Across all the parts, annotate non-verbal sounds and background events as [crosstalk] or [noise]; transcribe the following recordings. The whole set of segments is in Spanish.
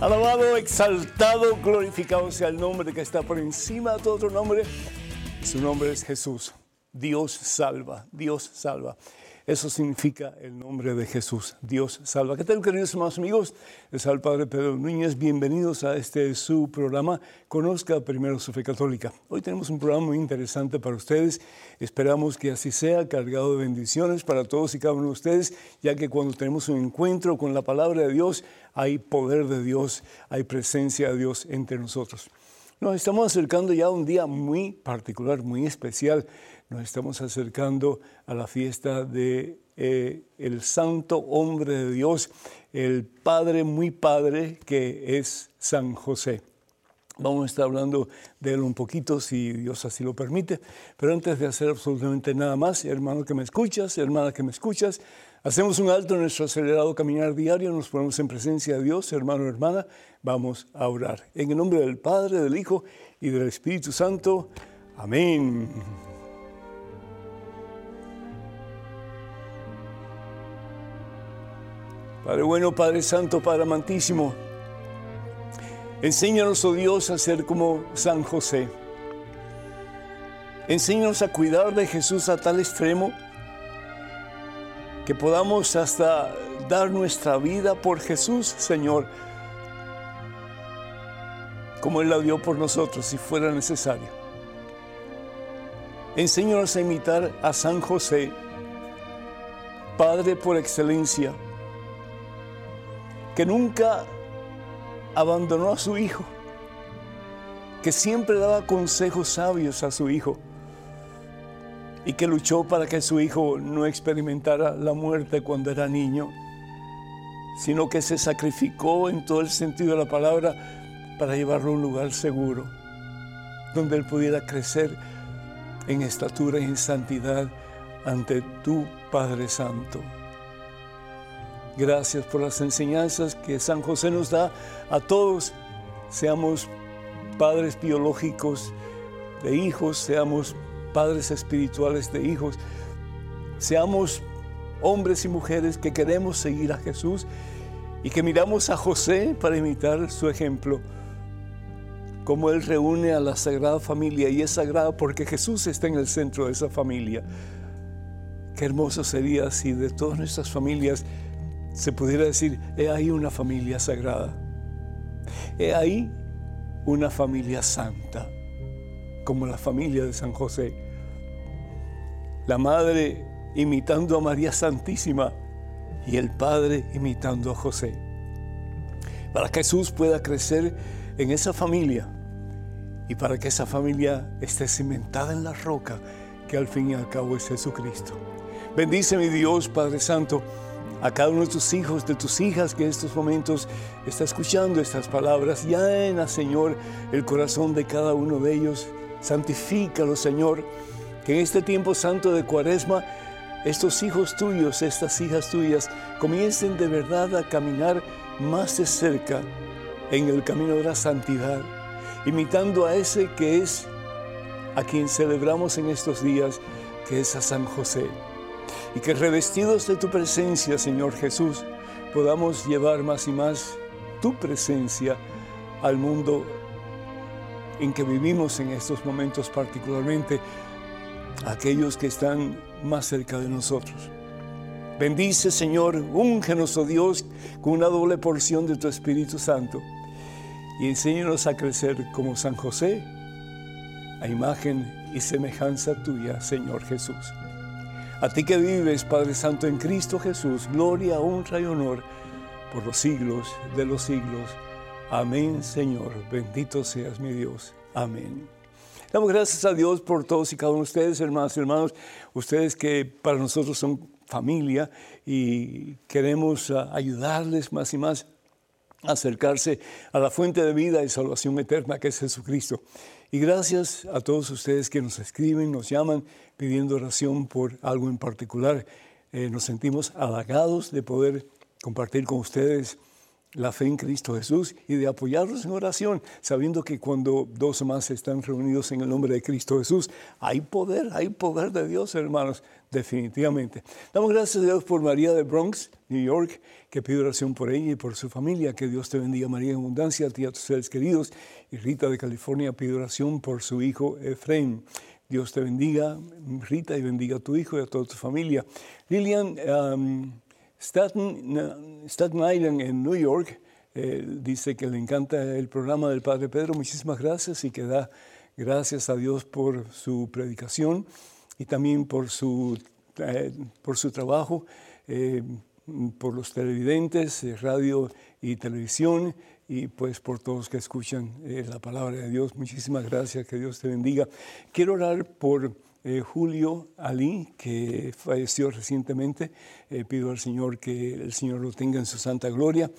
Alabado, exaltado, glorificado sea el nombre que está por encima de todo otro nombre. Su nombre es Jesús. Dios salva, Dios salva. Eso significa el nombre de Jesús. Dios salva. ¿Qué tal, queridos hermanos amigos? Les el Padre Pedro Núñez. Bienvenidos a este su programa. Conozca primero su fe católica. Hoy tenemos un programa muy interesante para ustedes. Esperamos que así sea, cargado de bendiciones para todos y cada uno de ustedes, ya que cuando tenemos un encuentro con la palabra de Dios, hay poder de Dios, hay presencia de Dios entre nosotros. Nos estamos acercando ya a un día muy particular, muy especial. Nos estamos acercando a la fiesta de eh, el santo hombre de Dios, el Padre muy Padre que es San José. Vamos a estar hablando de él un poquito, si Dios así lo permite. Pero antes de hacer absolutamente nada más, hermano que me escuchas, hermana que me escuchas, hacemos un alto en nuestro acelerado caminar diario, nos ponemos en presencia de Dios, hermano, hermana, vamos a orar. En el nombre del Padre, del Hijo y del Espíritu Santo. Amén. Padre bueno, Padre Santo, Padre amantísimo. Enséñanos, oh Dios, a ser como San José. Enséñanos a cuidar de Jesús a tal extremo que podamos hasta dar nuestra vida por Jesús, Señor, como Él la dio por nosotros si fuera necesario. Enséñanos a imitar a San José, Padre por excelencia, que nunca abandonó a su hijo, que siempre daba consejos sabios a su hijo y que luchó para que su hijo no experimentara la muerte cuando era niño, sino que se sacrificó en todo el sentido de la palabra para llevarlo a un lugar seguro, donde él pudiera crecer en estatura y en santidad ante tu Padre Santo. Gracias por las enseñanzas que San José nos da a todos, seamos padres biológicos de hijos, seamos padres espirituales de hijos, seamos hombres y mujeres que queremos seguir a Jesús y que miramos a José para imitar su ejemplo, como Él reúne a la Sagrada Familia y es sagrada porque Jesús está en el centro de esa familia. Qué hermoso sería si de todas nuestras familias se pudiera decir, he ahí una familia sagrada, he ahí una familia santa, como la familia de San José. La madre imitando a María Santísima y el padre imitando a José. Para que Jesús pueda crecer en esa familia y para que esa familia esté cimentada en la roca que al fin y al cabo es Jesucristo. Bendice mi Dios, Padre Santo a cada uno de tus hijos, de tus hijas que en estos momentos está escuchando estas palabras. Llena, Señor, el corazón de cada uno de ellos. Santifícalo, Señor, que en este tiempo santo de Cuaresma, estos hijos tuyos, estas hijas tuyas, comiencen de verdad a caminar más de cerca en el camino de la santidad, imitando a ese que es a quien celebramos en estos días, que es a San José y que revestidos de tu presencia, Señor Jesús, podamos llevar más y más tu presencia al mundo en que vivimos en estos momentos, particularmente aquellos que están más cerca de nosotros. Bendice, Señor, úngenos, oh Dios, con una doble porción de tu Espíritu Santo y enséñanos a crecer como San José, a imagen y semejanza tuya, Señor Jesús. A ti que vives, Padre Santo, en Cristo Jesús, gloria, honra y honor por los siglos de los siglos. Amén, Señor. Bendito seas mi Dios. Amén. Damos gracias a Dios por todos y cada uno de ustedes, hermanos y hermanos, ustedes que para nosotros son familia y queremos ah, ayudarles más y más a acercarse a la fuente de vida y salvación eterna que es Jesucristo. Y gracias a todos ustedes que nos escriben, nos llaman pidiendo oración por algo en particular. Eh, nos sentimos halagados de poder compartir con ustedes la fe en Cristo Jesús y de apoyarlos en oración, sabiendo que cuando dos más están reunidos en el nombre de Cristo Jesús, hay poder, hay poder de Dios, hermanos, definitivamente. Damos gracias a Dios por María de Bronx, New York, que pide oración por ella y por su familia. Que Dios te bendiga, María, en abundancia, a ti y a tus seres queridos. Y Rita de California pide oración por su hijo Efraín. Dios te bendiga, Rita, y bendiga a tu hijo y a toda tu familia. Lilian, um, Staten, Island en New York eh, dice que le encanta el programa del Padre Pedro. Muchísimas gracias y que da gracias a Dios por su predicación y también por su, eh, por su trabajo, eh, por los televidentes, radio y televisión y pues por todos que escuchan la palabra de Dios. Muchísimas gracias, que Dios te bendiga. Quiero orar por eh, Julio Ali, que falleció recientemente. Eh, pido al Señor que el Señor lo tenga en su santa gloria.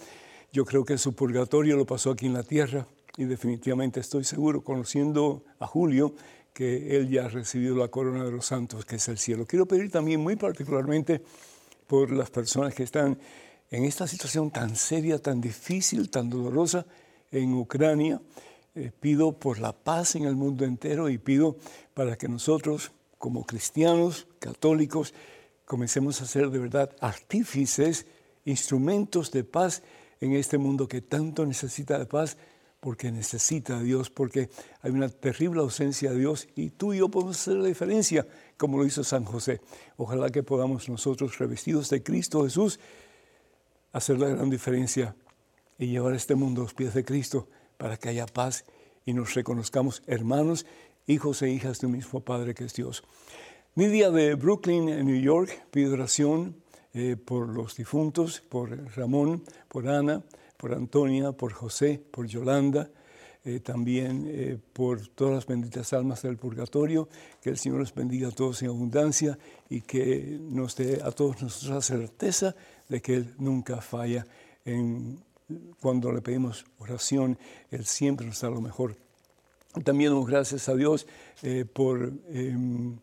Yo creo que su purgatorio lo pasó aquí en la tierra y definitivamente estoy seguro, conociendo a Julio, que él ya ha recibido la corona de los santos, que es el cielo. Quiero pedir también muy particularmente por las personas que están en esta situación tan seria, tan difícil, tan dolorosa en Ucrania. Eh, pido por la paz en el mundo entero y pido para que nosotros, como cristianos, católicos, comencemos a ser de verdad artífices, instrumentos de paz en este mundo que tanto necesita de paz, porque necesita a Dios, porque hay una terrible ausencia de Dios y tú y yo podemos hacer la diferencia, como lo hizo San José. Ojalá que podamos nosotros, revestidos de Cristo Jesús, hacer la gran diferencia y llevar este mundo a los pies de Cristo para que haya paz y nos reconozcamos hermanos, hijos e hijas de un mismo Padre que es Dios. Nidia de Brooklyn, en New York, pide oración eh, por los difuntos, por Ramón, por Ana, por Antonia, por José, por Yolanda, eh, también eh, por todas las benditas almas del purgatorio, que el Señor los bendiga a todos en abundancia y que nos dé a todos nosotros la certeza de que Él nunca falla en cuando le pedimos oración, Él siempre nos da lo mejor. También damos gracias a Dios eh, por... Em,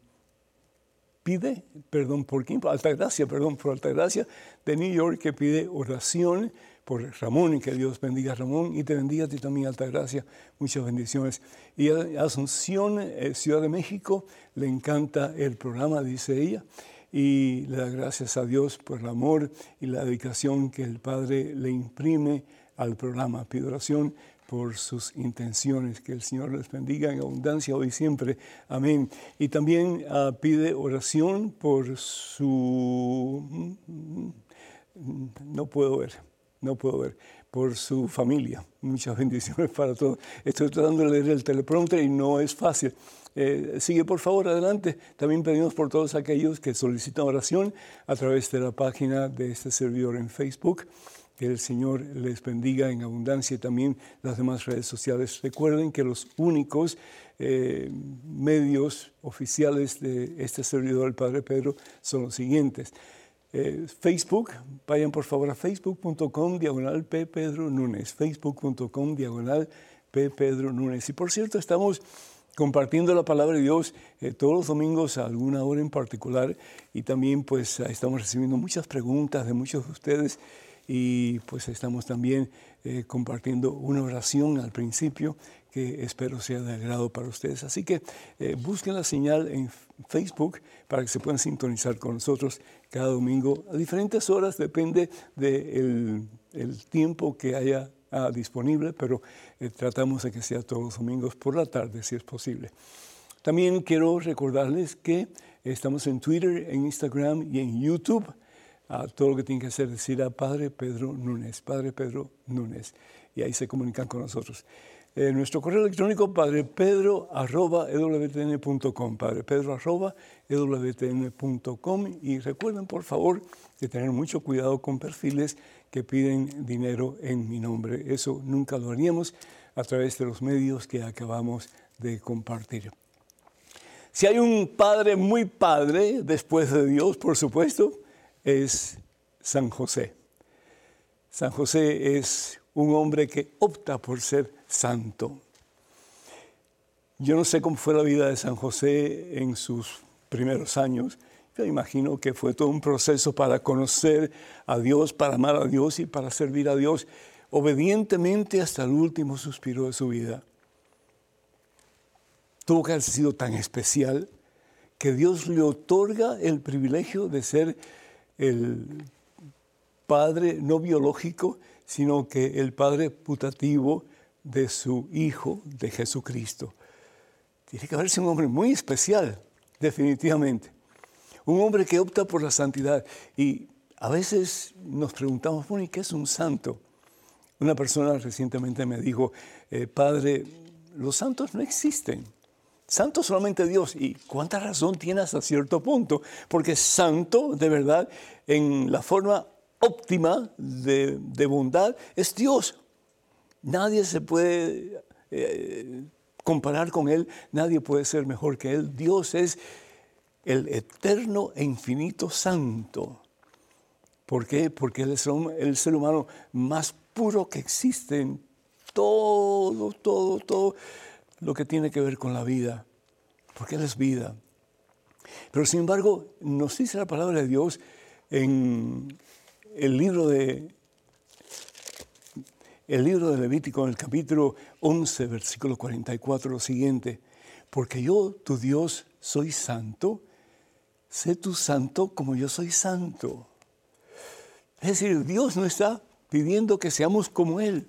pide, perdón, por quién, Altagracia, perdón, por Altagracia de New York que pide oración por Ramón que Dios bendiga a Ramón y te bendiga a ti también, Altagracia. Muchas bendiciones. Y Asunción, eh, Ciudad de México, le encanta el programa, dice ella y le da gracias a Dios por el amor y la dedicación que el Padre le imprime al programa. Pido oración por sus intenciones, que el Señor les bendiga en abundancia hoy y siempre. Amén. Y también ah, pide oración por su... No puedo ver, no puedo ver, por su familia. Muchas bendiciones para todos. Estoy tratando de leer el teleprompter y no es fácil. Eh, sigue por favor adelante. También pedimos por todos aquellos que solicitan oración a través de la página de este servidor en Facebook. Que el Señor les bendiga en abundancia y también las demás redes sociales. Recuerden que los únicos eh, medios oficiales de este servidor, el Padre Pedro, son los siguientes. Eh, Facebook, vayan por favor a facebook.com diagonal P. Facebook.com diagonal P. Y por cierto, estamos compartiendo la palabra de Dios eh, todos los domingos a alguna hora en particular. Y también pues estamos recibiendo muchas preguntas de muchos de ustedes. Y pues estamos también eh, compartiendo una oración al principio que espero sea de agrado para ustedes. Así que eh, busquen la señal en Facebook para que se puedan sintonizar con nosotros cada domingo a diferentes horas, depende del el tiempo que haya Ah, disponible, pero eh, tratamos de que sea todos los domingos por la tarde, si es posible. También quiero recordarles que estamos en Twitter, en Instagram y en YouTube. Ah, todo lo que tienen que hacer es decir a Padre Pedro Núñez, Padre Pedro Núñez, y ahí se comunican con nosotros. Eh, nuestro correo electrónico padrepedro.ewtn.com, padrepedro.ewtn.com y recuerden por favor de tener mucho cuidado con perfiles que piden dinero en mi nombre. Eso nunca lo haríamos a través de los medios que acabamos de compartir. Si hay un padre muy padre, después de Dios, por supuesto, es San José. San José es un hombre que opta por ser santo. Yo no sé cómo fue la vida de San José en sus primeros años. Yo imagino que fue todo un proceso para conocer a Dios, para amar a Dios y para servir a Dios obedientemente hasta el último suspiro de su vida. Tuvo que haber sido tan especial que Dios le otorga el privilegio de ser el padre no biológico, sino que el padre putativo de su Hijo, de Jesucristo. Tiene que haberse un hombre muy especial, definitivamente. Un hombre que opta por la santidad. Y a veces nos preguntamos, bueno, ¿y qué es un santo? Una persona recientemente me dijo, eh, Padre, los santos no existen. Santo solamente Dios. ¿Y cuánta razón tiene hasta cierto punto? Porque santo, de verdad, en la forma óptima de, bondad, es Dios. Nadie se puede eh, comparar con Él, nadie puede ser mejor que Él. Dios es el eterno e infinito santo. ¿Por qué? Porque Él es el ser humano más puro que existe en todo, todo, todo lo que tiene que ver con la vida. Porque Él es vida. Pero sin embargo, nos dice la palabra de Dios en el libro de el libro de Levítico, en el capítulo 11, versículo 44, lo siguiente, porque yo, tu Dios, soy santo, sé tú santo como yo soy santo. Es decir, Dios no está pidiendo que seamos como Él,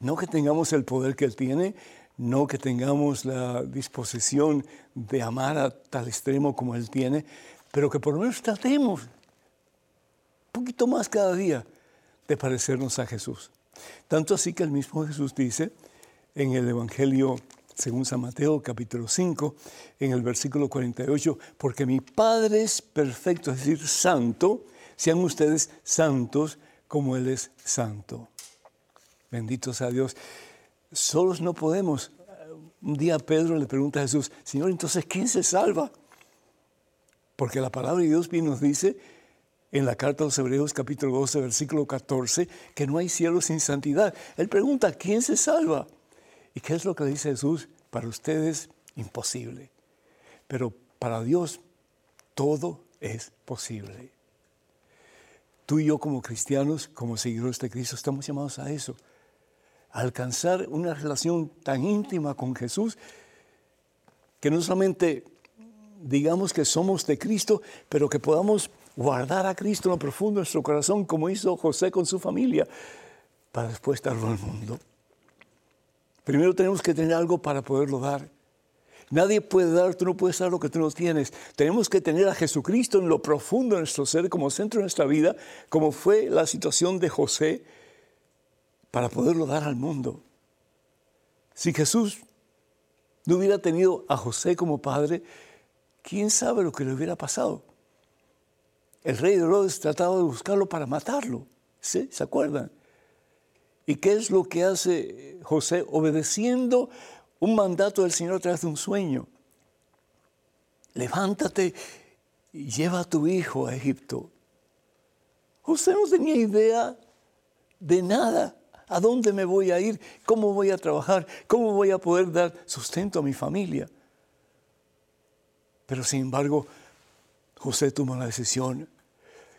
no que tengamos el poder que Él tiene, no que tengamos la disposición de amar a tal extremo como Él tiene, pero que por lo menos tratemos un poquito más cada día de parecernos a Jesús. Tanto así que el mismo Jesús dice en el Evangelio según San Mateo capítulo 5, en el versículo 48, porque mi Padre es perfecto, es decir, santo, sean ustedes santos como Él es santo. Bendito sea Dios. Solos no podemos. Un día Pedro le pregunta a Jesús, Señor, entonces, ¿quién se salva? Porque la palabra de Dios bien nos dice en la carta a los Hebreos capítulo 12, versículo 14, que no hay cielo sin santidad. Él pregunta, ¿quién se salva? ¿Y qué es lo que dice Jesús? Para ustedes, imposible. Pero para Dios, todo es posible. Tú y yo como cristianos, como seguidores de Cristo, estamos llamados a eso. A alcanzar una relación tan íntima con Jesús que no solamente digamos que somos de Cristo, pero que podamos guardar a Cristo en lo profundo de nuestro corazón, como hizo José con su familia, para después darlo al mundo. Primero tenemos que tener algo para poderlo dar. Nadie puede dar, tú no puedes dar lo que tú no tienes. Tenemos que tener a Jesucristo en lo profundo de nuestro ser, como centro de nuestra vida, como fue la situación de José, para poderlo dar al mundo. Si Jesús no hubiera tenido a José como padre, quién sabe lo que le hubiera pasado. El rey de Herodes trataba de buscarlo para matarlo. ¿Sí? ¿Se acuerdan? ¿Y qué es lo que hace José? Obedeciendo un mandato del Señor a través de un sueño. Levántate y lleva a tu hijo a Egipto. José no tenía idea de nada. ¿A dónde me voy a ir? ¿Cómo voy a trabajar? ¿Cómo voy a poder dar sustento a mi familia? Pero sin embargo, José tomó la decisión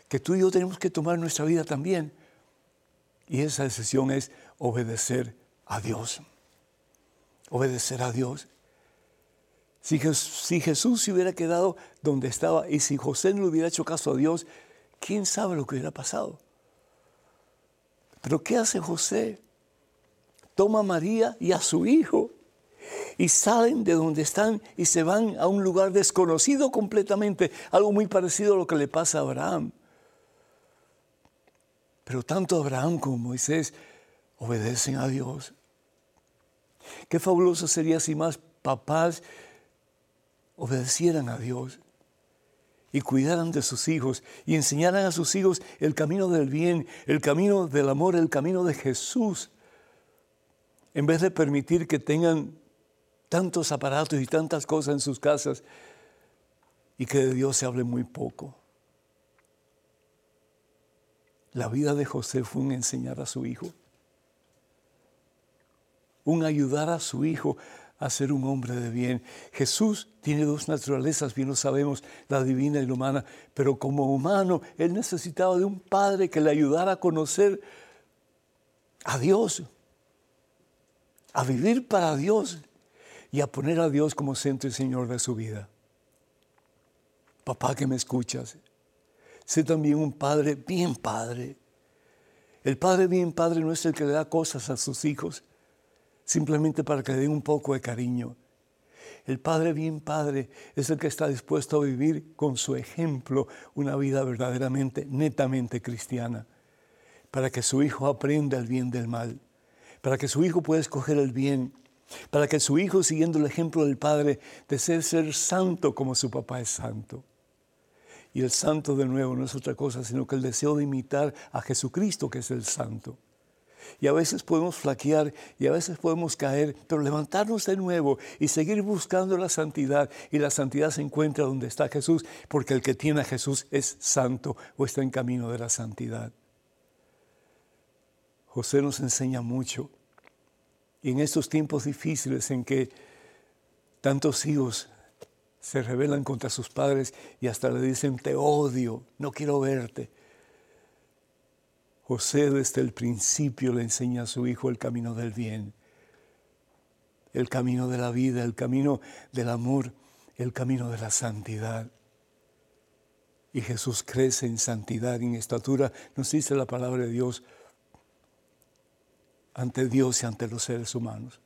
que tú y yo tenemos que tomar nuestra vida también y esa decisión es obedecer a Dios. Obedecer a Dios. Si, Jesús se hubiera quedado donde estaba y si José no le hubiera hecho caso a Dios, ¿quién sabe lo que hubiera pasado? Pero ¿qué hace José? Toma a María y a su hijo y salen de donde están y se van a un lugar desconocido completamente, algo muy parecido a lo que le pasa a Abraham. Pero tanto Abraham como Moisés obedecen a Dios. Qué fabuloso sería si más papás obedecieran a Dios y cuidaran de sus hijos y enseñaran a sus hijos el camino del bien, el camino del amor, el camino de Jesús, en vez de permitir que tengan tantos aparatos y tantas cosas en sus casas y que de Dios se hable muy poco. La vida de José fue un enseñar a su hijo, un ayudar a su hijo a ser un hombre de bien. Jesús tiene dos naturalezas, bien lo sabemos, la divina y la humana, pero como humano Él necesitaba de un Padre que le ayudara a conocer a Dios, a vivir para Dios y a poner a Dios como centro y Señor de su vida. Papá que me escuchas, sé también un padre bien padre. El padre bien padre no es el que le da cosas a sus hijos simplemente para que le den un poco de cariño. El padre bien padre es el que está dispuesto a vivir con su ejemplo una vida verdaderamente, netamente cristiana, para que su hijo aprenda el bien del mal, para que su hijo pueda escoger el bien, para que su hijo, siguiendo el ejemplo del padre, desee ser santo como su papá es santo. Y el santo de nuevo no es otra cosa, sino que el deseo de imitar a Jesucristo, que es el santo. Y a veces podemos flaquear y a veces podemos caer, pero levantarnos de nuevo y seguir buscando la santidad. Y la santidad se encuentra donde está Jesús, porque el que tiene a Jesús es santo o está en camino de la santidad. José nos enseña mucho. Y en estos tiempos difíciles en que tantos hijos se rebelan contra sus padres y hasta le dicen, te odio, no quiero verte. José desde el principio le enseña a su hijo el camino del bien, el camino de la vida, el camino del amor, el camino de la santidad. Y Jesús crece en santidad en estatura, nos dice la palabra de Dios, ante Dios y ante los seres humanos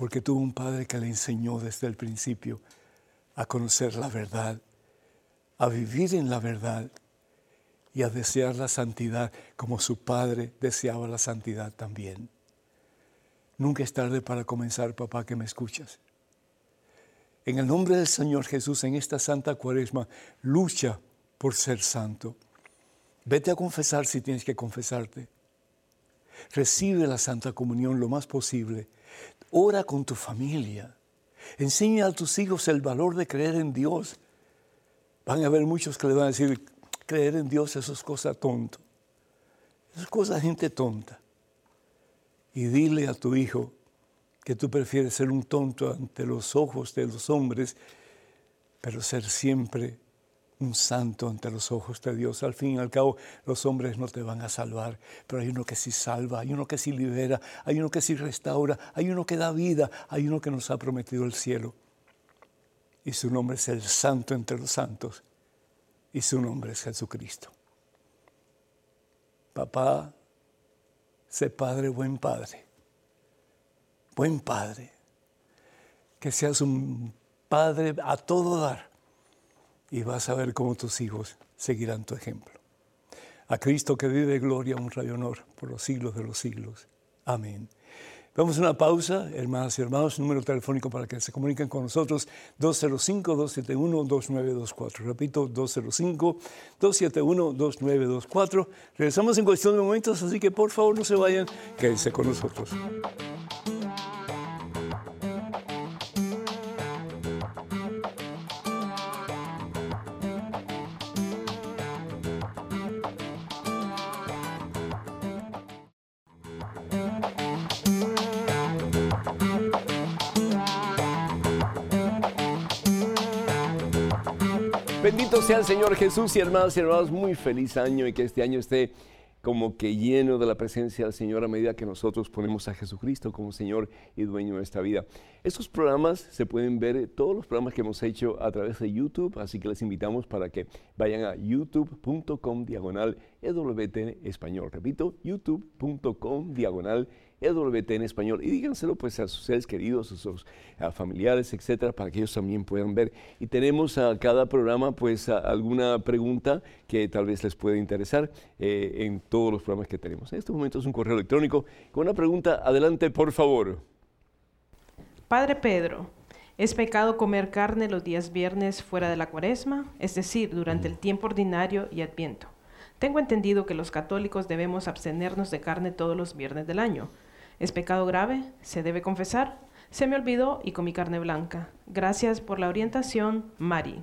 porque tuvo un padre que le enseñó desde el principio a conocer la verdad, a vivir en la verdad y a desear la santidad como su padre deseaba la santidad también. Nunca es tarde para comenzar, papá, que me escuchas. En el nombre del Señor Jesús, en esta santa cuaresma, lucha por ser santo. Vete a confesar si tienes que confesarte. Recibe la Santa Comunión lo más posible Ora con tu familia. Enseña a tus hijos el valor de creer en Dios. Van a haber muchos que le van a decir, creer en Dios eso es cosa tonta. Eso es cosa gente tonta. Y dile a tu hijo que tú prefieres ser un tonto ante los ojos de los hombres, pero ser siempre un santo ante los ojos de Dios. Al fin y al cabo, los hombres no te van a salvar, pero hay uno que sí salva, hay uno que sí libera, hay uno que sí restaura, hay uno que da vida, hay uno que nos ha prometido el cielo. Y su nombre es el santo entre los santos, y su nombre es Jesucristo. Papá, sé padre, buen padre, buen padre, que seas un padre a todo dar y vas a ver cómo tus hijos seguirán tu ejemplo. A Cristo que vive gloria, honra y honor por los siglos de los siglos. Amén. Vamos a una pausa, hermanas y hermanos, número telefónico para que se comuniquen con nosotros, 205-271-2924. Repito, 205-271-2924. Regresamos en cuestión de momentos, así que por favor no se vayan, quédense con nosotros. Señor Jesús y hermanos y hermanos, muy feliz año y que este año esté como que lleno de la presencia del Señor a medida que nosotros ponemos a Jesucristo como Señor y dueño de nuestra vida. Estos programas se pueden ver, todos los programas que hemos hecho a través de YouTube, así que les invitamos para que vayan a youtube.com diagonal EWTN español. Repito, youtube.com diagonal EWT en español y díganselo pues a sus seres queridos, a sus familiares, etcétera, para que ellos también puedan ver. Y tenemos a cada programa pues alguna pregunta que tal vez les pueda interesar eh, en todos los programas que tenemos. En este momento es un correo electrónico con una pregunta. Adelante, por favor. Padre Pedro, ¿es pecado comer carne los días viernes fuera de la cuaresma? Es decir, durante el tiempo ordinario y adviento. Tengo entendido que los católicos debemos abstenernos de carne todos los viernes del año. ¿Es pecado grave? ¿Se debe confesar? Se me olvidó y comí carne blanca. Gracias por la orientación, Mari.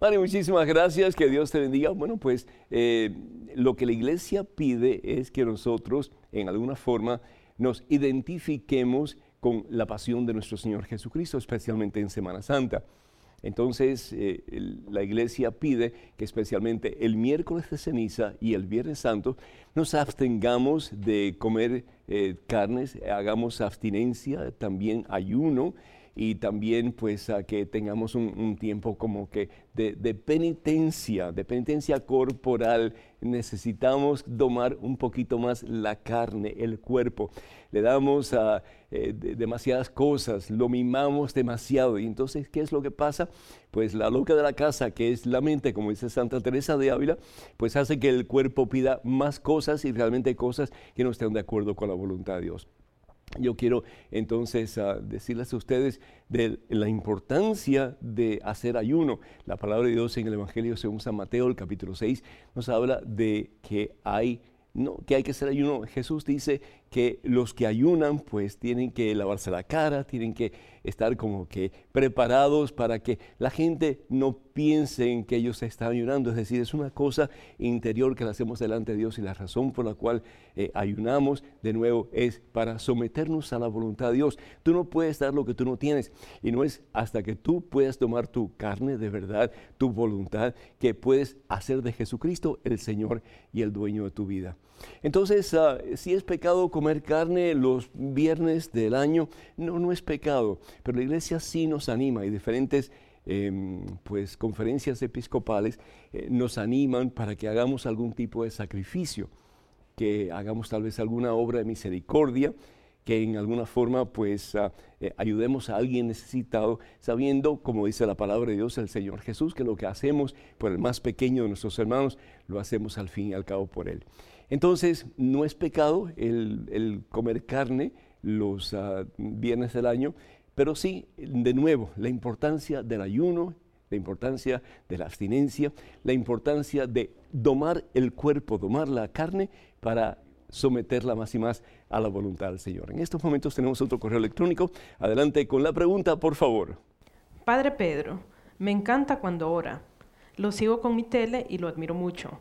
Mari, muchísimas gracias, que Dios te bendiga. Bueno, pues eh, lo que la iglesia pide es que nosotros, en alguna forma, nos identifiquemos con la pasión de nuestro Señor Jesucristo, especialmente en Semana Santa. Entonces, eh, la iglesia pide que especialmente el miércoles de ceniza y el viernes santo nos abstengamos de comer eh, carnes, hagamos abstinencia, también ayuno y también pues a que tengamos un, tiempo como que de, penitencia, de penitencia corporal. Necesitamos domar un poquito más la carne, el cuerpo. Le damos a eh, demasiadas cosas, lo mimamos demasiado. Y entonces, ¿qué es lo que pasa? Pues la loca de la casa, que es la mente, como dice Santa Teresa de Ávila, pues hace que el cuerpo pida más cosas y realmente cosas que no estén de acuerdo con la voluntad de Dios. Yo quiero entonces ah, decirles a ustedes de la importancia de hacer ayuno. La palabra de Dios en el Evangelio según San Mateo, el capítulo 6, nos habla de que hay no, que hay que hacer ayuno. Jesús dice que los que ayunan pues tienen que lavarse la cara, tienen que estar como que preparados para que la gente no piense en que ellos están ayunando. Es decir, es una cosa interior que la hacemos delante de Dios y la razón por la cual eh, ayunamos de nuevo es para someternos a la voluntad de Dios. Tú no puedes dar lo que tú no tienes y no es hasta que tú puedas tomar tu carne de verdad, tu voluntad, que puedes hacer de Jesucristo el Señor y el dueño de tu vida. Entonces, ah, si es pecado comer carne los viernes del año, no, no es pecado, pero la iglesia sí nos anima y diferentes em, pues, conferencias episcopales eh, nos animan para que hagamos algún tipo de sacrificio, que hagamos tal vez alguna obra de misericordia, que en alguna forma pues ah, eh, ayudemos a alguien necesitado, sabiendo, como dice la palabra de Dios, el Señor Jesús, que lo que hacemos por el más pequeño de nuestros hermanos, lo hacemos al fin y al cabo por Él. Entonces, no es pecado el, comer carne los uh, viernes del año, pero sí, de nuevo, la importancia del ayuno, la importancia de la abstinencia, la importancia de domar el cuerpo, domar la carne para someterla más y más a la voluntad del Señor. En estos momentos tenemos otro correo electrónico. Adelante con la pregunta, por favor. Padre Pedro, me encanta cuando ora. Lo sigo con mi tele y lo admiro mucho.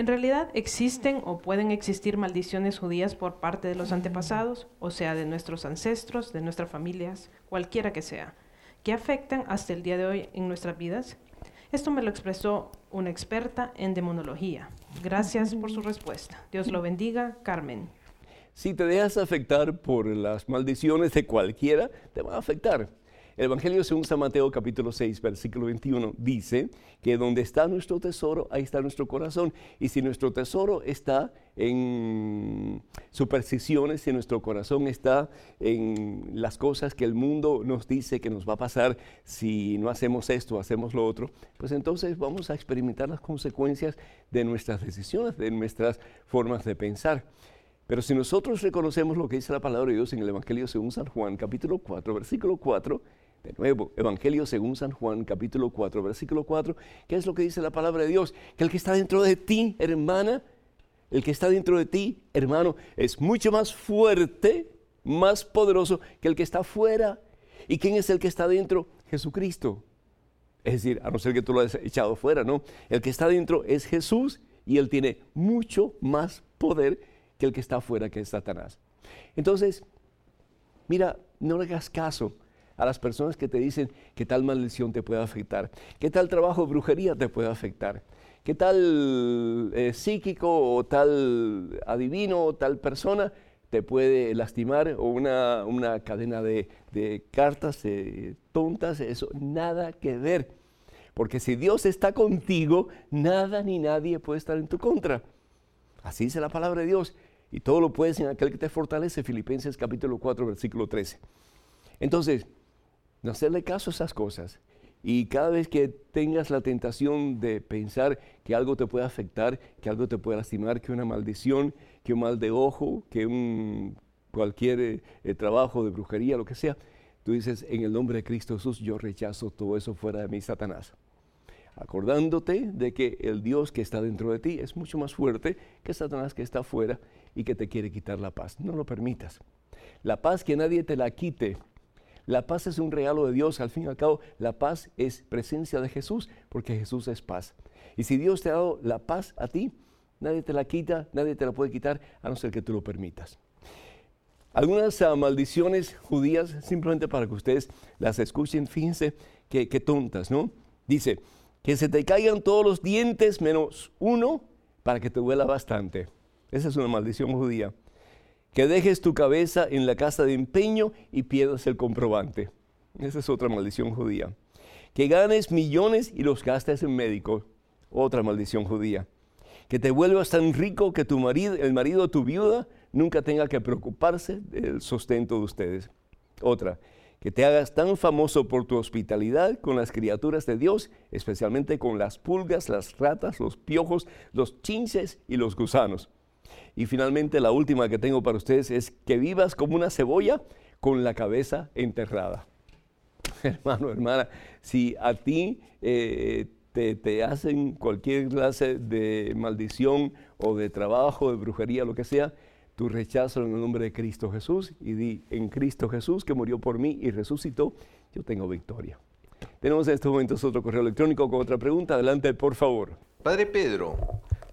En realidad existen o pueden existir maldiciones judías por parte de los antepasados, o sea, de nuestros ancestros, de nuestras familias, cualquiera que sea, que afectan hasta el día de hoy en nuestras vidas. Esto me lo expresó una experta en demonología. Gracias por su respuesta. Dios lo bendiga, Carmen. Si te dejas afectar por las maldiciones de cualquiera, te va a afectar. El Evangelio según San Mateo capítulo 6, versículo 21 dice que donde está nuestro tesoro, ahí está nuestro corazón. Y si nuestro tesoro está en supersticiones, si nuestro corazón está en las cosas que el mundo nos dice que nos va a pasar si no hacemos esto, hacemos lo otro, pues entonces vamos a experimentar las consecuencias de nuestras decisiones, de nuestras formas de pensar. Pero si nosotros reconocemos lo que dice la palabra de Dios en el Evangelio según San Juan, capítulo 4, versículo 4, de nuevo, Evangelio según San Juan, capítulo 4, versículo 4, ¿qué es lo que dice la palabra de Dios? Que el que está dentro de ti, hermana, el que está dentro de ti, hermano, es mucho más fuerte, más poderoso que el que está fuera. ¿Y quién es el que está dentro? Jesucristo. Es decir, a no ser que tú lo hayas echado fuera, ¿no? El que está dentro es Jesús y él tiene mucho más poder que el que está fuera, que es Satanás. Entonces, mira, no le hagas caso a las personas que te dicen que tal maldición te puede afectar, que tal trabajo de brujería te puede afectar, que tal eh, psíquico o tal adivino o tal persona te puede lastimar o una, una cadena de, cartas eh, tontas, eso nada que ver. Porque si Dios está contigo, nada ni nadie puede estar en tu contra. Así dice la palabra de Dios. Y todo lo puedes en aquel que te fortalece, Filipenses capítulo 4, versículo 13. Entonces, no hacerle caso a esas cosas. Y cada vez que tengas la tentación de pensar que algo te puede afectar, que algo te puede lastimar, que una maldición, que un mal de ojo, que un cualquier eh, trabajo de brujería, lo que sea, tú dices, en el nombre de Cristo Jesús, yo rechazo todo eso fuera de mí, Satanás. Acordándote de que el Dios que está dentro de ti es mucho más fuerte que Satanás que está afuera y que te quiere quitar la paz. No lo permitas. La paz que nadie te la quite la paz es un regalo de Dios. Al fin y al cabo, la paz es presencia de Jesús, porque Jesús es paz. Y si Dios te ha dado la paz a ti, nadie te la quita, nadie te la puede quitar, a no ser que tú lo permitas. Algunas ah, maldiciones judías, simplemente para que ustedes las escuchen, fíjense qué tontas, ¿no? Dice, que se te caigan todos los dientes menos uno para que te duela bastante. Esa es una maldición judía. Que dejes tu cabeza en la casa de empeño y pierdas el comprobante. Esa es otra maldición judía. Que ganes millones y los gastes en médico. Otra maldición judía. Que te vuelvas tan rico que tu marido, el marido de tu viuda nunca tenga que preocuparse del sustento de ustedes. Otra, que te hagas tan famoso por tu hospitalidad con las criaturas de Dios, especialmente con las pulgas, las ratas, los piojos, los chinches y los gusanos. Y finalmente la última que tengo para ustedes es que vivas como una cebolla con la cabeza enterrada. [laughs] Hermano, hermana, si a ti eh, te, te, hacen cualquier clase de maldición o de trabajo, de brujería, lo que sea, tú rechazo en el nombre de Cristo Jesús y di, en Cristo Jesús que murió por mí y resucitó, yo tengo victoria. Tenemos en estos momentos otro correo electrónico con otra pregunta. Adelante, por favor. Padre Pedro,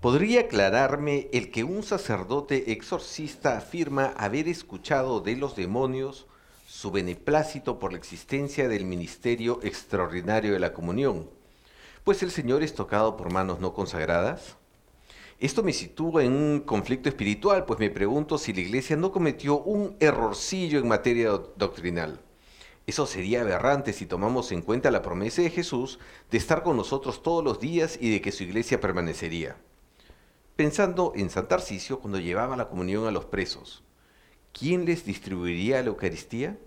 ¿podría aclararme el que un sacerdote exorcista afirma haber escuchado de los demonios su beneplácito por la existencia del ministerio extraordinario de la comunión, pues el Señor es tocado por manos no consagradas? Esto me sitúa en un conflicto espiritual, pues me pregunto si la Iglesia no cometió un errorcillo en materia doctrinal. Eso sería aberrante si tomamos en cuenta la promesa de Jesús de estar con nosotros todos los días y de que su iglesia permanecería. Pensando en San Tarcisio cuando llevaba la comunión a los presos, ¿quién les distribuiría la Eucaristía?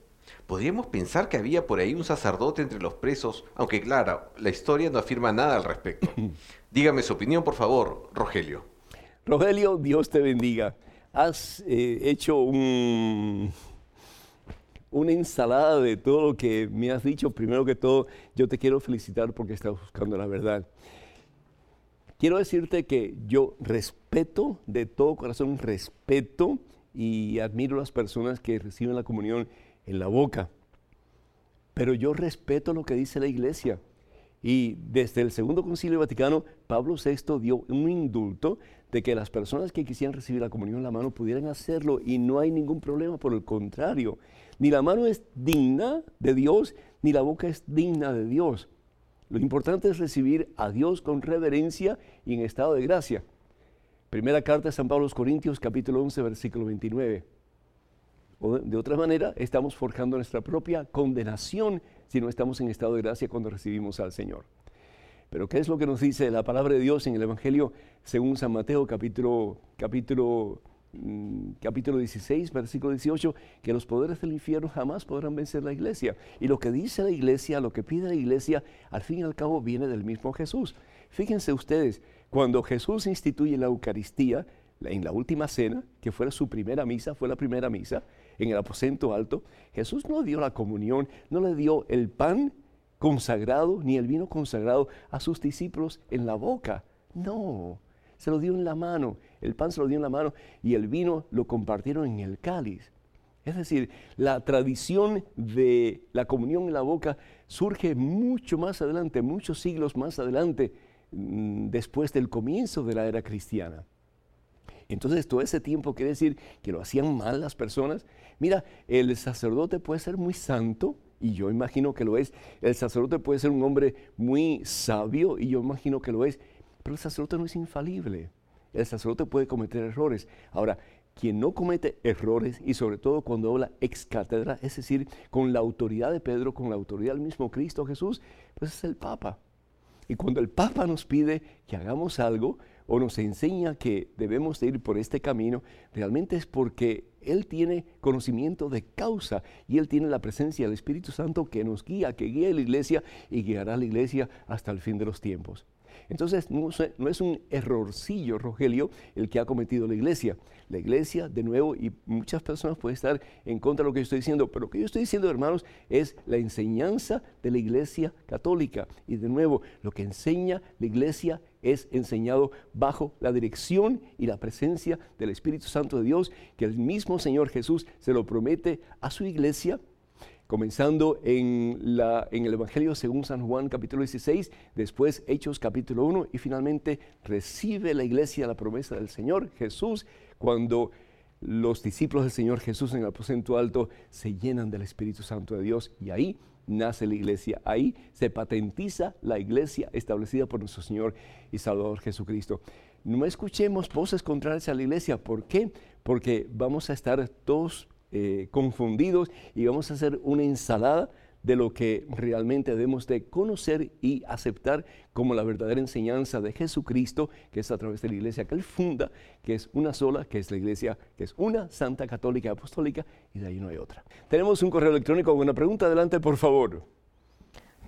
Podríamos pensar que había por ahí un sacerdote entre los presos, aunque claro, la historia no afirma nada al respecto. [laughs] Dígame su opinión, por favor, Rogelio. Rogelio, Dios te bendiga. Has eh, hecho un, una ensalada de todo lo que me has dicho. Primero que todo, yo te quiero felicitar porque estás buscando la verdad. Quiero decirte que yo respeto de todo corazón, respeto y admiro a las personas que reciben la comunión en la boca. Pero yo respeto lo que dice la iglesia. Y desde el Segundo Concilio Vaticano, Pablo VI dio un indulto de que las personas que quisieran recibir la comunión en la mano pudieran hacerlo y no hay ningún problema, por el contrario, ni la mano es digna de Dios, ni la boca es digna de Dios. Lo importante es recibir a Dios con reverencia y en estado de gracia. Primera carta de San Pablo a los Corintios, capítulo 11, versículo 29. O de otra manera, estamos forjando nuestra propia condenación si no estamos en estado de gracia cuando recibimos al Señor. Pero ¿qué es lo que nos dice la palabra de Dios en el Evangelio según San Mateo capítulo, capítulo, capítulo 16, versículo 18? Que los poderes del infierno jamás podrán vencer la iglesia. Y lo que dice la iglesia, lo que pide la iglesia, al fin y al cabo viene del mismo Jesús. Fíjense ustedes, cuando Jesús instituye la Eucaristía, en la última cena, que fue su primera misa, fue la primera misa, en el aposento alto, Jesús no dio la comunión, no le dio el pan consagrado ni el vino consagrado a sus discípulos en la boca. No, se lo dio en la mano. El pan se lo dio en la mano y el vino lo compartieron en el cáliz. Es decir, la tradición de la comunión en la boca surge mucho más adelante, muchos siglos más adelante, mm, después del comienzo de la era cristiana. Entonces, todo ese tiempo quiere decir que lo hacían mal las personas. Mira, el sacerdote puede ser muy santo, y yo imagino que lo es. El sacerdote puede ser un hombre muy sabio, y yo imagino que lo es. Pero el sacerdote no es infalible. El sacerdote puede cometer errores. Ahora, quien no comete errores, y sobre todo cuando habla ex cátedra, es decir, con la autoridad de Pedro, con la autoridad del mismo Cristo Jesús, pues es el Papa. Y cuando el Papa nos pide que hagamos algo, o nos enseña que debemos de ir por este camino, realmente es porque Él tiene conocimiento de causa y Él tiene la presencia del Espíritu Santo que nos guía, que guía a la iglesia y guiará a la iglesia hasta el fin de los tiempos. Entonces, no, es un errorcillo, Rogelio, el que ha cometido la iglesia. La iglesia, de nuevo, y muchas personas pueden estar en contra de lo que yo estoy diciendo, pero lo que yo estoy diciendo, hermanos, es la enseñanza de la iglesia católica. Y de nuevo, lo que enseña la iglesia es enseñado bajo la dirección y la presencia del Espíritu Santo de Dios, que el mismo Señor Jesús se lo promete a su iglesia, comenzando en, el Evangelio según San Juan capítulo 16, después Hechos capítulo 1 y finalmente recibe la iglesia la promesa del Señor Jesús cuando los discípulos del Señor Jesús en el aposento alto se llenan del Espíritu Santo de Dios y ahí nace la iglesia. Ahí se patentiza la iglesia establecida por nuestro Señor y Salvador Jesucristo. No escuchemos voces contrarias a la iglesia. ¿Por qué? Porque vamos a estar todos eh, confundidos y vamos a hacer una ensalada de lo que realmente debemos de conocer y aceptar como la verdadera enseñanza de Jesucristo, que es a través de la iglesia que Él funda, que es una sola, que es la iglesia, que es una santa católica apostólica, y de ahí no hay otra. Tenemos un correo electrónico con una pregunta, adelante por favor.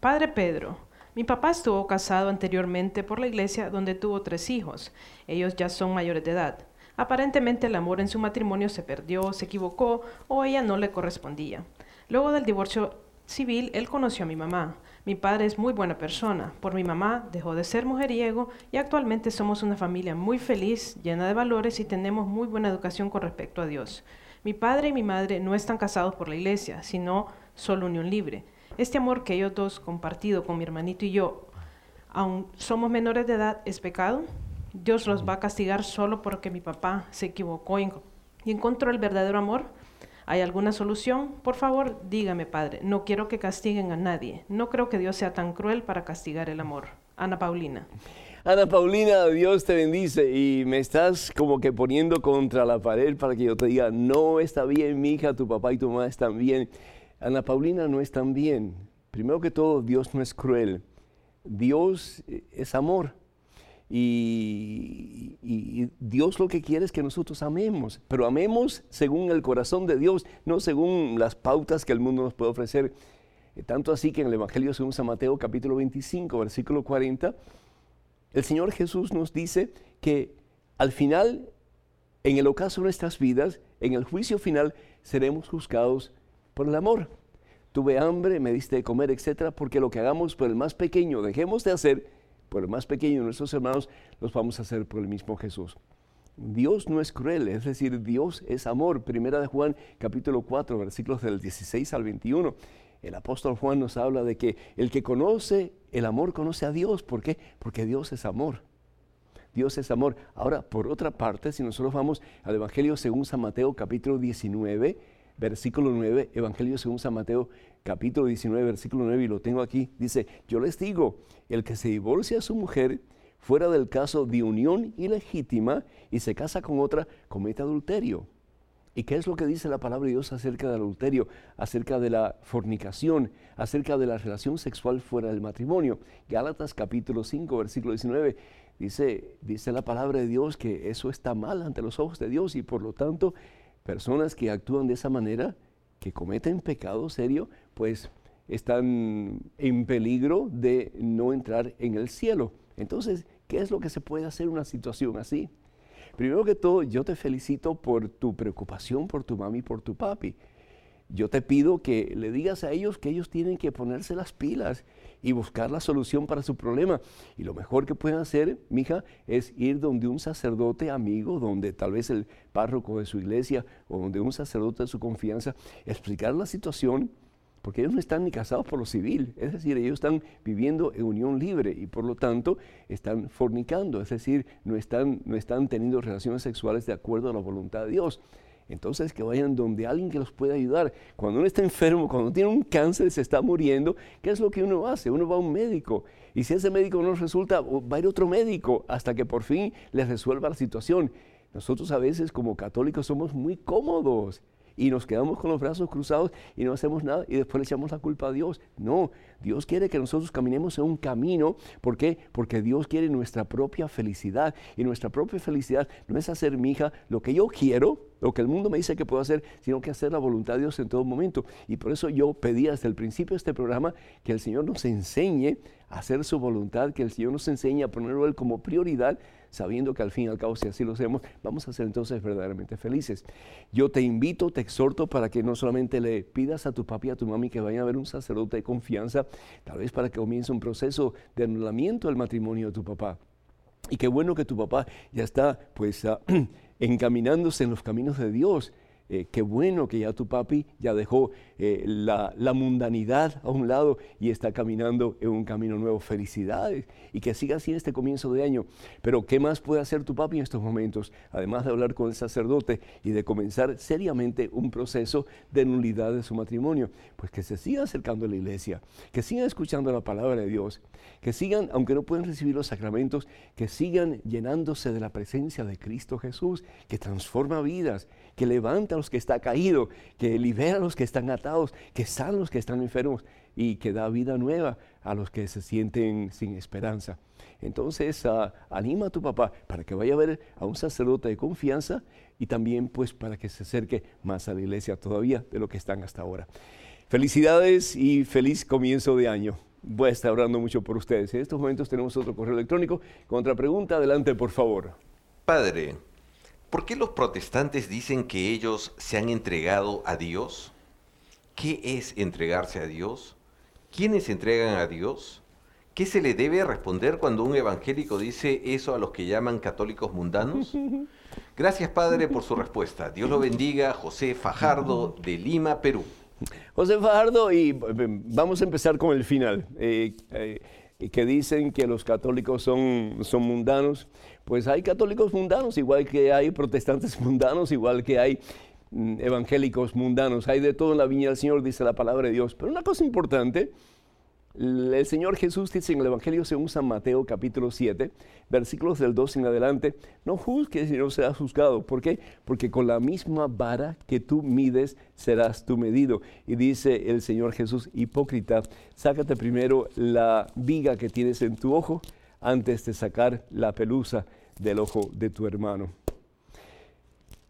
Padre Pedro, mi papá estuvo casado anteriormente por la iglesia donde tuvo tres hijos. Ellos ya son mayores de edad. Aparentemente el amor en su matrimonio se perdió, se equivocó o ella no le correspondía. Luego del divorcio civil, él conoció a mi mamá. Mi padre es muy buena persona. Por mi mamá dejó de ser mujeriego y actualmente somos una familia muy feliz, llena de valores y tenemos muy buena educación con respecto a Dios. Mi padre y mi madre no están casados por la iglesia, sino solo unión libre. Este amor que ellos dos compartido con mi hermanito y yo, aun somos menores de edad, es pecado. Dios los va a castigar solo porque mi papá se equivocó y encontró el verdadero amor. ¿Hay alguna solución? Por favor, dígame, Padre. No quiero que castiguen a nadie. No creo que Dios sea tan cruel para castigar el amor. Ana Paulina. Ana Paulina, Dios te bendice y me estás como que poniendo contra la pared para que yo te diga, no está bien, mi hija, tu papá y tu mamá están bien. Ana Paulina no están bien. Primero que todo, Dios no es cruel. Dios es amor. Y, Dios lo que quiere es que nosotros amemos, pero amemos según el corazón de Dios, no según las pautas que el mundo nos puede ofrecer. Eh, tanto así que en el Evangelio según San Mateo capítulo 25, versículo 40, el Señor Jesús nos dice que al final, en el ocaso de nuestras vidas, en el juicio final, seremos juzgados por el amor. Tuve hambre, me diste de comer, etcétera, porque lo que hagamos por el más pequeño dejemos de hacer, por el más pequeño de nuestros hermanos, los vamos a hacer por el mismo Jesús. Dios no es cruel, es decir, Dios es amor. Primera de Juan, capítulo 4, versículos del 16 al 21. El apóstol Juan nos habla de que el que conoce el amor conoce a Dios. ¿Por qué? Porque Dios es amor. Dios es amor. Ahora, por otra parte, si nosotros vamos al Evangelio según San Mateo, capítulo 19, versículo 9, Evangelio según San Mateo, capítulo 19, versículo 9, y lo tengo aquí, dice, yo les digo, el que se divorcia a su mujer fuera del caso de unión ilegítima y se casa con otra, comete adulterio. ¿Y qué es lo que dice la palabra de Dios acerca del adulterio, acerca de la fornicación, acerca de la relación sexual fuera del matrimonio? Gálatas capítulo 5, versículo 19, dice, dice la palabra de Dios que eso está mal ante los ojos de Dios y por lo tanto personas que actúan de esa manera, que cometen pecado serio, pues están en peligro de no entrar en el cielo. Entonces, ¿qué es lo que se puede hacer en una situación así? Primero que todo, yo te felicito por tu preocupación por tu mami y por tu papi yo te pido que le digas a ellos que ellos tienen que ponerse las pilas y buscar la solución para su problema. Y lo mejor que pueden hacer, mija, es ir donde un sacerdote amigo, donde tal vez el párroco de su iglesia o donde un sacerdote de su confianza, explicar la situación, porque ellos no están ni casados por lo civil, es decir, ellos están viviendo en unión libre y por lo tanto están fornicando, es decir, no están, no están teniendo relaciones sexuales de acuerdo a la voluntad de Dios. Entonces que vayan donde alguien que los pueda ayudar. Cuando uno está enfermo, cuando tiene un cáncer, se está muriendo, ¿qué es lo que uno hace? Uno va a un médico. Y si ese médico no resulta, va a ir otro médico hasta que por fin les resuelva la situación. Nosotros a veces como católicos somos muy cómodos y nos quedamos con los brazos cruzados y no hacemos nada y después le echamos la culpa a Dios. No, Dios quiere que nosotros caminemos en un camino. ¿Por qué? Porque Dios quiere nuestra propia felicidad y nuestra propia felicidad no es hacer, mi hija, lo que yo quiero, lo que el mundo me dice que puedo hacer, sino que hacer la voluntad de Dios en todo momento. Y por eso yo pedí desde el principio de este programa que el Señor nos enseñe a hacer su voluntad, que el Señor nos enseñe a ponerlo Él como prioridad sabiendo que al fin y al cabo, si así lo hacemos, vamos a ser entonces verdaderamente felices. Yo te invito, te exhorto para que no solamente le pidas a tu papi y a tu mami que vayan a ver un sacerdote de confianza, tal vez para que comience un proceso de anulamiento del matrimonio de tu papá. Y qué bueno que tu papá ya está pues ah, [clears throat] encaminándose en los caminos de Dios Eh, qué bueno que ya tu papi ya dejó eh, la, la, mundanidad a un lado y está caminando en un camino nuevo. Felicidades y que siga así este comienzo de año. Pero ¿qué más puede hacer tu papi en estos momentos? Además de hablar con el sacerdote y de comenzar seriamente un proceso de nulidad de su matrimonio. Pues que se siga acercando a la iglesia, que sigan escuchando la palabra de Dios, que sigan, aunque no pueden recibir los sacramentos, que sigan llenándose de la presencia de Cristo Jesús, que transforma vidas, que levanta a los que están caídos, que libera a los que están atados, que sana a los que están enfermos y que da vida nueva a los que se sienten sin esperanza. Entonces, ah, anima a tu papá para que vaya a ver a un sacerdote de confianza y también pues para que se acerque más a la iglesia todavía de lo que están hasta ahora. Felicidades y feliz comienzo de año. Voy a estar orando mucho por ustedes. En estos momentos tenemos otro correo electrónico con otra pregunta. Adelante, por favor. Padre, ¿Por qué los protestantes dicen que ellos se han entregado a Dios? ¿Qué es entregarse a Dios? ¿Quiénes se entregan a Dios? ¿Qué se le debe responder cuando un evangélico dice eso a los que llaman católicos mundanos? [laughs] Gracias, Padre, por su respuesta. Dios lo bendiga, José Fajardo, de Lima, Perú. José Fajardo, y eh, vamos a empezar con el final. Eh, eh, que dicen que los católicos son, son mundanos, pues hay católicos mundanos, igual que hay protestantes [laughs] mundanos, igual que hay mm, evangélicos mundanos, hay de todo en la viña del Señor, dice la palabra de Dios. Pero una cosa importante el Señor Jesús dice en el Evangelio según San Mateo capítulo 7, versículos del 2 en adelante, no juzgues y no serás juzgado. ¿Por qué? Porque con la misma vara que tú mides serás tú medido. Y dice el Señor Jesús, hipócrita, sácate primero la viga que tienes en tu ojo antes de sacar la pelusa del ojo de tu hermano.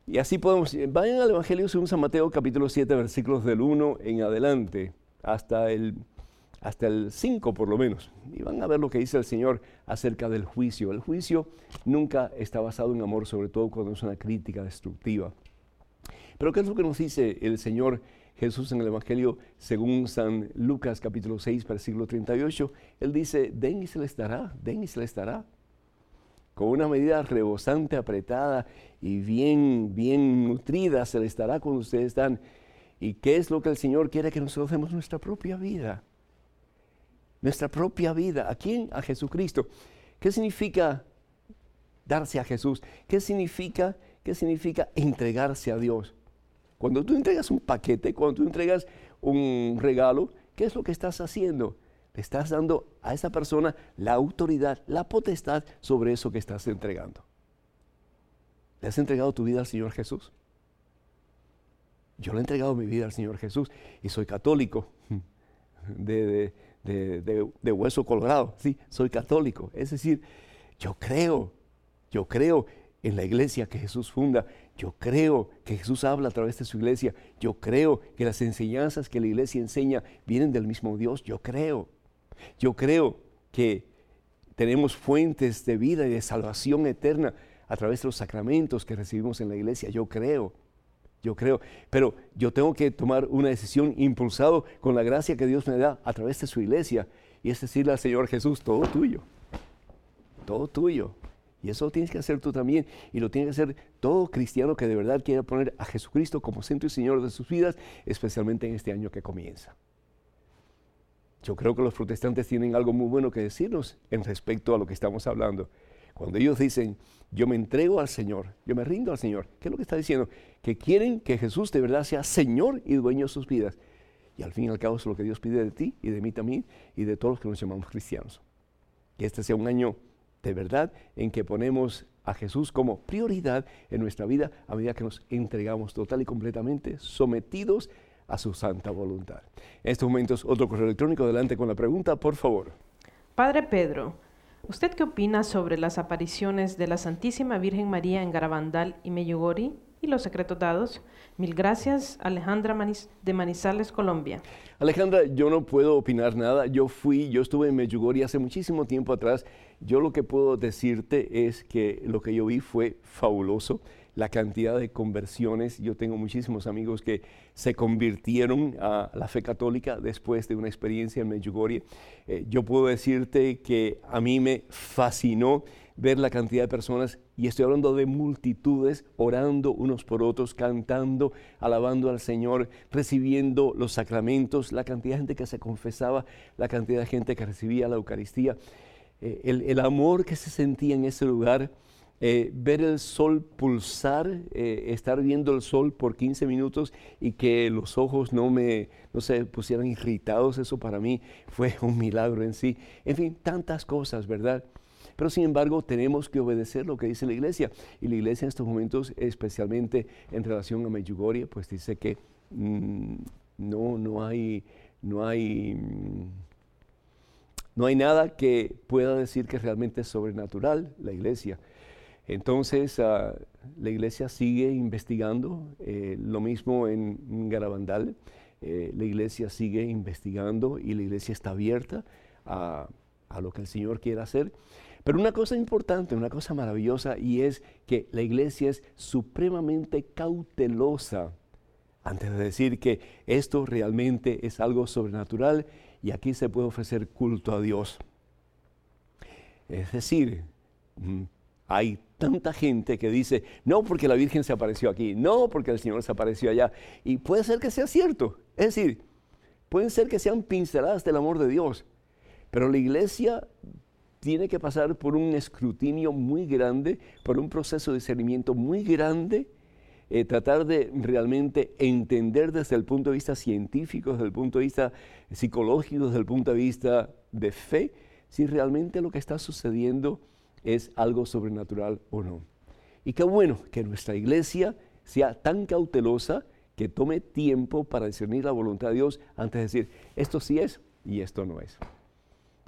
Y así podemos, vayan al Evangelio según San Mateo capítulo 7, versículos del 1 en adelante, hasta el hasta el 5 por lo menos, y van a ver lo que dice el Señor acerca del juicio. El juicio nunca está basado en amor, sobre todo cuando es una crítica destructiva. Pero ¿qué es lo que nos dice el Señor Jesús en el Evangelio según San Lucas capítulo 6, versículo 38? Él dice, den y se les dará, den y se les dará. Con una medida rebosante, apretada y bien, bien nutrida se les dará cuando ustedes dan. ¿Y qué es lo que el Señor quiere que nosotros demos nuestra propia vida? nuestra propia vida. ¿A quién? A Jesucristo. ¿Qué significa darse a Jesús? ¿Qué significa, qué significa entregarse a Dios? Cuando tú entregas un paquete, cuando tú entregas un regalo, ¿qué es lo que estás haciendo? Le estás dando a esa persona la autoridad, la potestad sobre eso que estás entregando. ¿Le has entregado tu vida al Señor Jesús? Yo le he entregado mi vida al Señor Jesús y soy católico. [laughs] de, de, hueso colorado, sí, soy católico. Es decir, yo creo, yo creo en la iglesia que Jesús funda, yo creo que Jesús habla a través de su iglesia, yo creo que las enseñanzas que la iglesia enseña vienen del mismo Dios, yo creo, yo creo que tenemos fuentes de vida y de salvación eterna a través de los sacramentos que recibimos en la iglesia, yo creo yo creo. Pero yo tengo que tomar una decisión impulsado con la gracia que Dios me da a través de su iglesia. Y es decirle al Señor Jesús, todo tuyo. Todo tuyo. Y eso lo tienes que hacer tú también. Y lo tiene que hacer todo cristiano que de verdad quiera poner a Jesucristo como centro y Señor de sus vidas, especialmente en este año que comienza. Yo creo que los protestantes tienen algo muy bueno que decirnos en respecto a lo que estamos hablando. Cuando ellos dicen, yo me entrego al Señor, yo me rindo al Señor, ¿qué es lo que está diciendo? Que quieren que Jesús de verdad sea Señor y dueño de sus vidas. Y al fin y al cabo es lo que Dios pide de ti y de mí también y de todos los que nos llamamos cristianos. Que este sea un año de verdad en que ponemos a Jesús como prioridad en nuestra vida a medida que nos entregamos total y completamente sometidos a su santa voluntad. En estos momentos, otro correo electrónico, adelante con la pregunta, por favor. Padre Pedro, ¿Usted qué opina sobre las apariciones de la Santísima Virgen María en Garabandal y Meyugori y los secretos dados? Mil gracias, Alejandra de Manizales, Colombia. Alejandra, yo no puedo opinar nada. Yo fui, yo estuve en Meyugori hace muchísimo tiempo atrás. Yo lo que puedo decirte es que lo que yo vi fue fabuloso la cantidad de conversiones. Yo tengo muchísimos amigos que se convirtieron a la fe católica después de una experiencia en Medjugorje. Eh, yo puedo decirte que a mí me fascinó ver la cantidad de personas, y estoy hablando de multitudes, orando unos por otros, cantando, alabando al Señor, recibiendo los sacramentos, la cantidad de gente que se confesaba, la cantidad de gente que recibía la Eucaristía, eh, el, amor que se sentía en ese lugar. Eh, ver el sol pulsar, eh, estar viendo el sol por 15 minutos y que los ojos no me no se pusieran irritados, eso para mí fue [laughs] un milagro en sí. En fin, tantas cosas, ¿verdad? Pero sin embargo tenemos que obedecer lo que dice la iglesia. Y la iglesia en estos momentos, especialmente en relación a Medjugorje, pues dice que mm, no, no hay, no hay, mm, no hay nada que pueda decir que realmente es sobrenatural la iglesia. Entonces, ah, la iglesia sigue investigando, eh, lo mismo en Garabandal, eh, la iglesia sigue investigando y la iglesia está abierta a, a lo que el Señor quiera hacer. Pero una cosa importante, una cosa maravillosa, y es que la iglesia es supremamente cautelosa antes de decir que esto realmente es algo sobrenatural y aquí se puede ofrecer culto a Dios. Es decir, mm, hay tanta gente que dice, no porque la Virgen se apareció aquí, no porque el Señor se apareció allá. Y puede ser que sea cierto. Es decir, pueden ser que sean pinceladas del amor de Dios. Pero la iglesia tiene que pasar por un escrutinio muy grande, por un proceso de discernimiento muy grande, eh, tratar de realmente entender desde el punto de vista científico, desde el punto de vista psicológico, desde el punto de vista de fe, si realmente lo que está sucediendo es algo sobrenatural o no. Y qué bueno que nuestra iglesia sea tan cautelosa que tome tiempo para discernir la voluntad de Dios antes de decir, esto sí es y esto no es.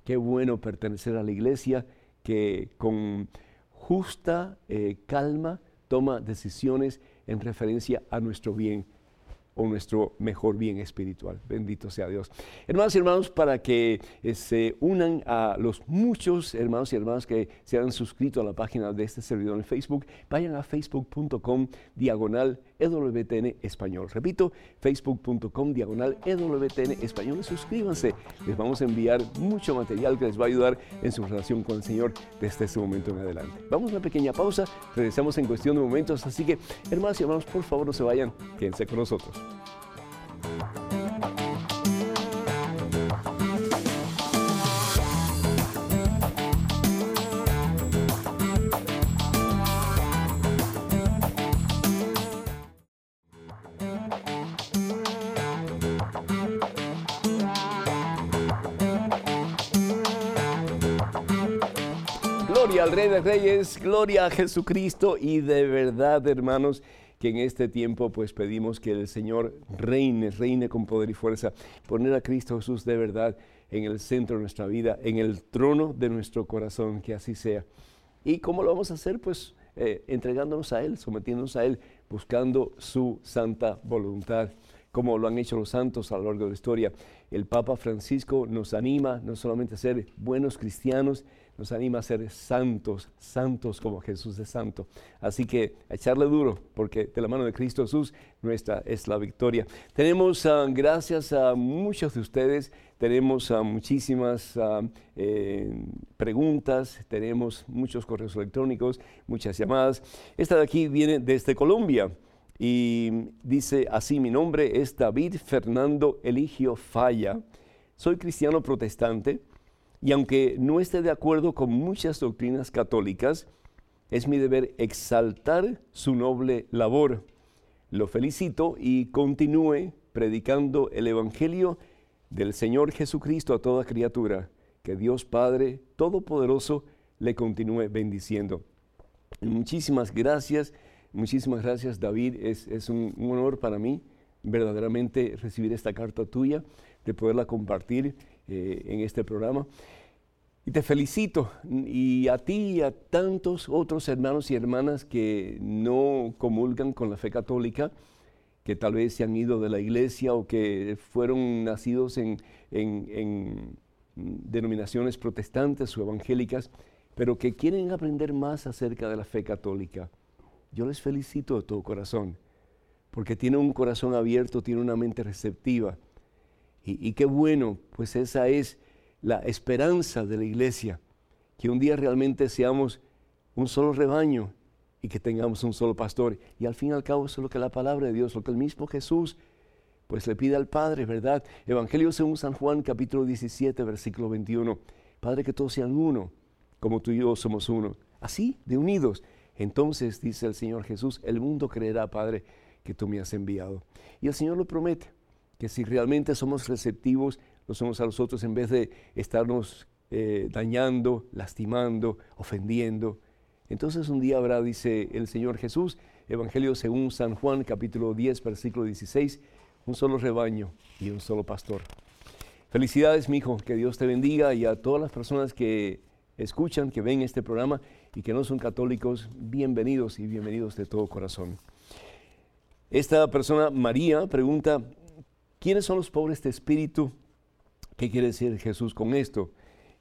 Qué bueno pertenecer a la iglesia que con justa eh, calma toma decisiones en referencia a nuestro bien o nuestro mejor bien espiritual. Bendito sea Dios. Hermanos y hermanos, para que eh, se unan a los muchos hermanos y hermanas que se han suscrito a la página de este servidor en Facebook, vayan a facebook.com diagonal EWTN Español. Repito, facebook.com diagonal EWTN Español. Suscríbanse. Les vamos a enviar mucho material que les va a ayudar en su relación con el Señor desde este momento en adelante. Vamos a una pequeña pausa. Regresamos en cuestión de momentos. Así que, hermanos y hermanos, por favor no se vayan. Quédense con nosotros. Al Rey de Reyes, gloria a Jesucristo y de verdad, hermanos, que en este tiempo pues pedimos que el Señor reine, reine con poder y fuerza, poner a Cristo Jesús de verdad en el centro de nuestra vida, en el trono de nuestro corazón, que así sea. ¿Y cómo lo vamos a hacer? Pues eh, entregándonos a Él, sometiéndonos a Él, buscando su santa voluntad como lo han hecho los santos a lo largo de la historia. El Papa Francisco nos anima no solamente a ser buenos cristianos, nos anima a ser santos, santos como Jesús es santo. Así que a echarle duro, porque de la mano de Cristo Jesús nuestra es la victoria. Tenemos, ah, gracias a muchos de ustedes, tenemos ah, muchísimas ah, eh, preguntas, tenemos muchos correos electrónicos, muchas llamadas. Esta de aquí viene desde Colombia. Y dice así, mi nombre es David Fernando Eligio Falla, soy cristiano protestante y aunque no esté de acuerdo con muchas doctrinas católicas, es mi deber exaltar su noble labor. Lo felicito y continúe predicando el Evangelio del Señor Jesucristo a toda criatura. Que Dios Padre Todopoderoso le continúe bendiciendo. Muchísimas gracias, muchísimas gracias David. Es, un honor para mí verdaderamente recibir esta carta tuya, de poderla compartir eh, en este programa. Y te felicito y a ti y a tantos otros hermanos y hermanas que no comulgan con la fe católica, que tal vez se han ido de la iglesia o que fueron nacidos en, en denominaciones protestantes o evangélicas, pero que quieren aprender más acerca de la fe católica. Yo les felicito de todo corazón, porque tienen un corazón abierto, tienen una mente receptiva y, qué bueno, pues esa es la esperanza de la iglesia, que un día realmente seamos un solo rebaño y que tengamos un solo pastor. Y al fin y al cabo eso es lo que la palabra de Dios, lo que el mismo Jesús pues le pide al Padre, ¿verdad? Evangelio según San Juan capítulo 17 versículo 21. Padre, que todos sean uno, como tú y yo somos uno. Así, de unidos. Entonces, dice el Señor Jesús, el mundo creerá, Padre, que tú me has enviado. Y el Señor lo promete, que si realmente somos receptivos, lo somos a nosotros en vez de estarnos eh, dañando, lastimando, ofendiendo. Entonces un día habrá, dice el Señor Jesús, Evangelio según San Juan, capítulo 10, versículo 16, un solo rebaño y un solo pastor. Felicidades, mi hijo, que Dios te bendiga y a todas las personas que escuchan, que ven este programa y que no son católicos, bienvenidos y bienvenidos de todo corazón. Esta persona, María, pregunta, ¿quiénes son los pobres de espíritu? ¿Qué quiere decir Jesús con esto?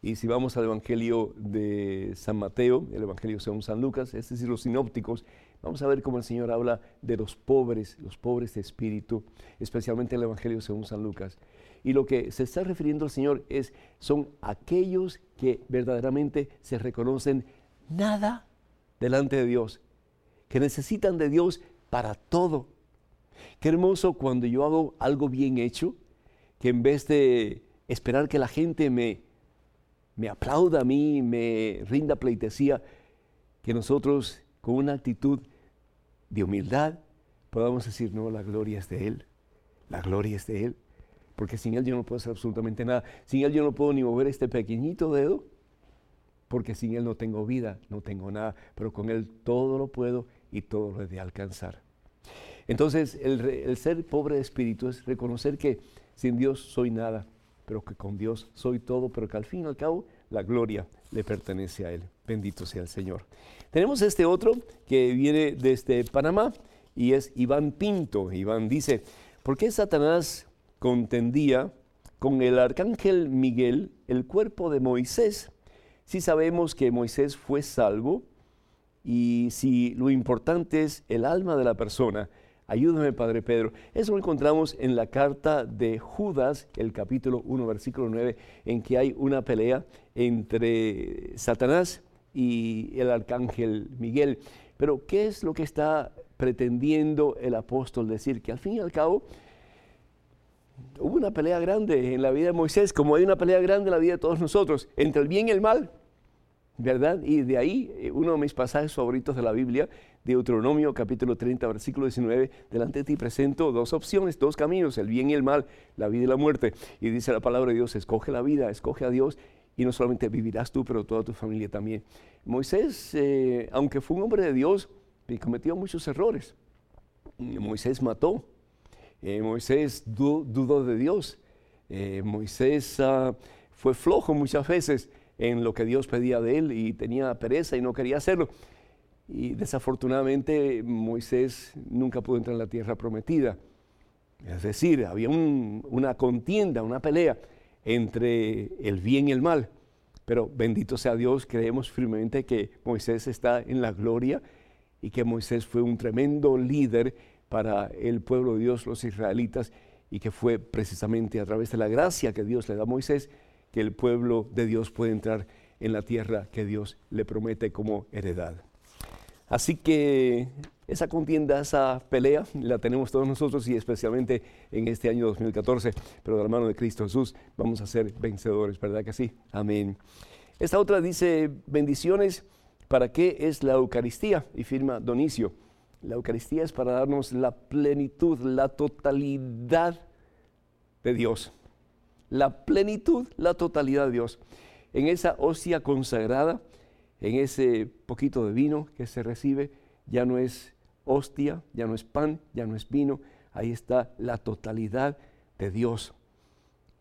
Y si vamos al Evangelio de San Mateo, el Evangelio según San Lucas, es decir, los sinópticos, vamos a ver cómo el Señor habla de los pobres, los pobres de espíritu, especialmente el Evangelio según San Lucas. Y lo que se está refiriendo el Señor es, son aquellos que verdaderamente se reconocen nada delante de Dios, que necesitan de Dios para todo. Qué hermoso cuando yo hago algo bien hecho, que en vez de esperar que la gente me me aplauda a mí, me rinda pleitesía, que nosotros con una actitud de humildad podamos decir, no, la gloria es de Él, la gloria es de Él, porque sin Él yo no puedo hacer absolutamente nada, sin Él yo no puedo ni mover este pequeñito dedo, porque sin Él no tengo vida, no tengo nada, pero con Él todo lo puedo y todo lo he de alcanzar. Entonces, el, ser pobre de espíritu es reconocer que sin Dios soy nada, pero que con Dios soy todo, pero que al fin y al cabo la gloria le pertenece a Él. Bendito sea el Señor. Tenemos este otro que viene desde Panamá y es Iván Pinto. Iván dice, ¿por qué Satanás contendía con el arcángel Miguel el cuerpo de Moisés si sabemos que Moisés fue salvo y si lo importante es el alma de la persona? Ayúdame, Padre Pedro. Eso lo encontramos en la carta de Judas, el capítulo 1, versículo 9, en que hay una pelea entre Satanás y el arcángel Miguel. Pero, ¿qué es lo que está pretendiendo el apóstol decir? Que al fin y al cabo hubo una pelea grande en la vida de Moisés, como hay una pelea grande en la vida de todos nosotros, entre el bien y el mal. ¿verdad? Y de ahí eh, uno de mis pasajes favoritos de la Biblia, Deuteronomio capítulo 30, versículo 19, delante de ti presento dos opciones, dos caminos, el bien y el mal, la vida y la muerte. Y dice la palabra de Dios, escoge la vida, escoge a Dios y no solamente vivirás tú, pero toda tu familia también. Moisés, eh, aunque fue un hombre de Dios, cometió muchos errores. Moisés mató, eh, Moisés dudó de Dios, Moisés ah, fue flojo muchas veces en lo que Dios pedía de él y tenía pereza y no quería hacerlo. Y desafortunadamente Moisés nunca pudo entrar en la tierra prometida. Es decir, había una contienda, una pelea entre el bien y el mal. Pero bendito sea Dios, creemos firmemente que Moisés está en la gloria y que Moisés fue un tremendo líder para el pueblo de Dios, los israelitas, y que fue precisamente a través de la gracia que Dios le da a Moisés que el pueblo de Dios puede entrar en la tierra que Dios le promete como heredad. Así que esa contienda, esa pelea, la tenemos todos nosotros y especialmente en este año 2014, pero de la mano de Cristo Jesús vamos a ser vencedores, ¿verdad que sí? Amén. Esta otra dice, bendiciones, ¿para qué es la Eucaristía? Y firma Donicio. La Eucaristía es para darnos la plenitud, la totalidad de Dios la plenitud, la totalidad de Dios. En esa hostia consagrada, en ese poquito de vino que se recibe, ya no es hostia, ya no es pan, ya no es vino, ahí está la totalidad de Dios.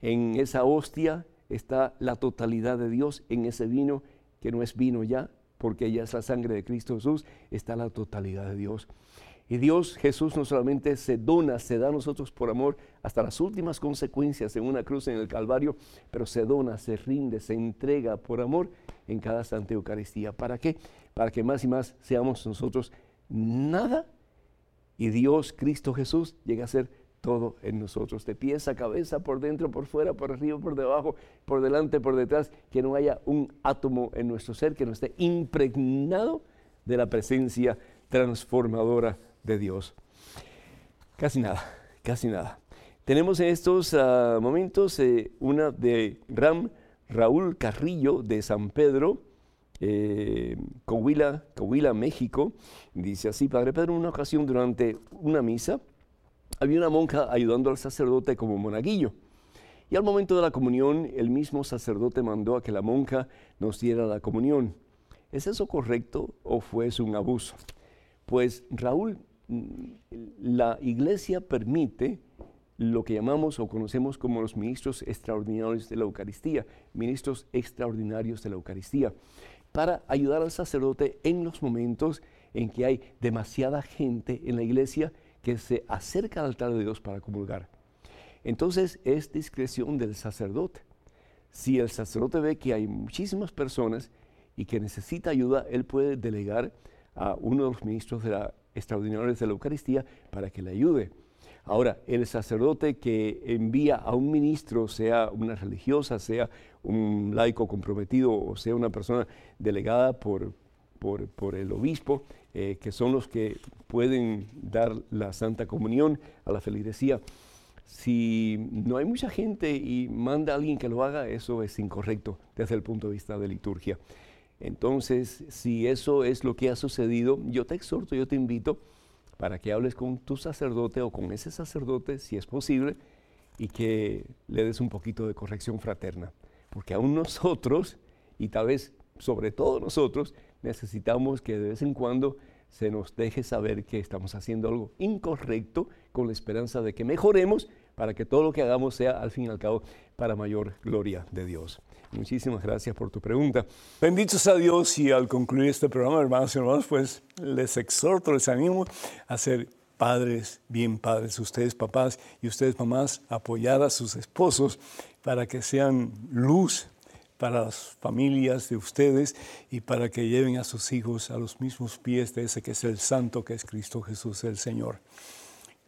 En esa hostia está la totalidad de Dios, en ese vino que no es vino ya, porque ya es la sangre de Cristo Jesús, está la totalidad de Dios. Y Dios, Jesús, no solamente se dona, se da a nosotros por amor hasta las últimas consecuencias en una cruz en el Calvario, pero se dona, se rinde, se entrega por amor en cada Santa Eucaristía. ¿Para qué? Para que más y más seamos nosotros nada y Dios, Cristo Jesús, llegue a ser todo en nosotros, de pies a cabeza, por dentro, por fuera, por arriba, por debajo, por delante, por detrás, que no haya un átomo en nuestro ser que no esté impregnado de la presencia transformadora de Dios. Casi nada, [laughs] casi nada. Tenemos en estos ah, momentos eh, una de Ram Raúl Carrillo de San Pedro, eh, Coahuila, Coahuila, México. Dice así, Padre Pedro, en una ocasión durante una misa, había una monja ayudando al sacerdote como monaguillo. Y al momento de la comunión, el mismo sacerdote mandó a que la monja nos diera la comunión. ¿Es eso correcto o fue un abuso? Pues Raúl, la iglesia permite lo que llamamos o conocemos como los ministros extraordinarios de la Eucaristía, ministros extraordinarios de la Eucaristía, para ayudar al sacerdote en los momentos en que hay demasiada gente en la iglesia que se acerca al altar de Dios para comulgar. Entonces es discreción del sacerdote. Si el sacerdote ve que hay muchísimas personas y que necesita ayuda, él puede delegar a uno de los ministros de la, extraordinarios de la Eucaristía para que le ayude. Ahora, el sacerdote que envía a un ministro, sea una religiosa, sea un laico comprometido o sea una persona delegada por, por, el obispo, eh, que son los que pueden dar la Santa Comunión a la feligresía. Si no hay mucha gente y manda a alguien que lo haga, eso es incorrecto desde el punto de vista de liturgia. Entonces, si eso es lo que ha sucedido, yo te exhorto, yo te invito para que hables con tu sacerdote o con ese sacerdote, si es posible, y que le des un poquito de corrección fraterna. Porque aún [laughs] nosotros, y tal vez sobre todo nosotros, necesitamos que de vez en cuando se nos deje saber que estamos haciendo algo incorrecto con la esperanza de que mejoremos para que todo lo que hagamos sea al fin y al cabo para mayor gloria de Dios. Muchísimas gracias por tu pregunta. Benditos a Dios y al concluir este programa, hermanos y hermanos, pues les exhorto, les animo a ser padres, bien padres, ustedes papás y ustedes mamás, apoyar a sus esposos para que sean luz para las familias de ustedes y para que lleven a sus hijos a los mismos pies de ese que es el santo, que es Cristo Jesús el Señor.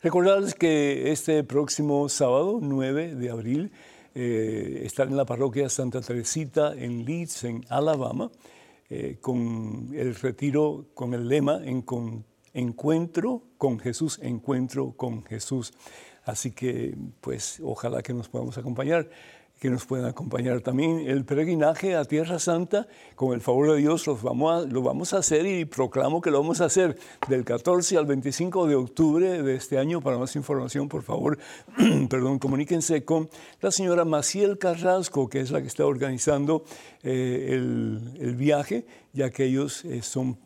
Recordarles que este próximo sábado, 9 de abril, eh, estar en la parroquia Santa Teresita en Leeds, en Alabama, eh, con el retiro, con el lema en encuentro con Jesús, encuentro con Jesús. Así que, pues, ojalá que nos podamos acompañar que nos pueden acompañar también. El peregrinaje a Tierra Santa, con el favor de Dios, lo vamos, a, lo vamos a hacer y proclamo que lo vamos a hacer del 14 al 25 de octubre de este año. Para más información, por favor, [clears throat] perdón, comuníquense con la señora Maciel Carrasco, que es la que está organizando eh, el, viaje, ya que ellos eh, son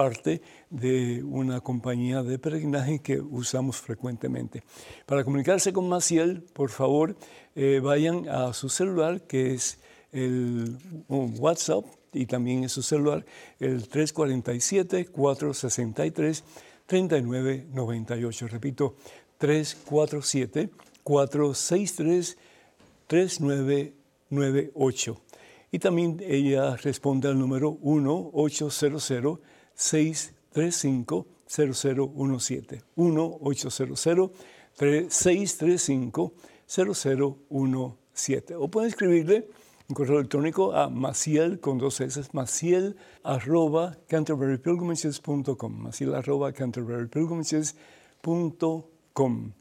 parte de una compañía de peregrinaje que usamos frecuentemente. Para comunicarse con Maciel, por favor, eh, vayan a su celular, que es el WhatsApp, y también en su celular, el 347-463-3998. Repito, 347-463-3998. Y también ella responde al número 1-800-635-0017. 1-800-635-0017. 0017. O pueden escribirle un correo electrónico a maciel con dos S, maciel arroba canterburypilgrimages.com, maciel arroba canterburypilgrimages.com.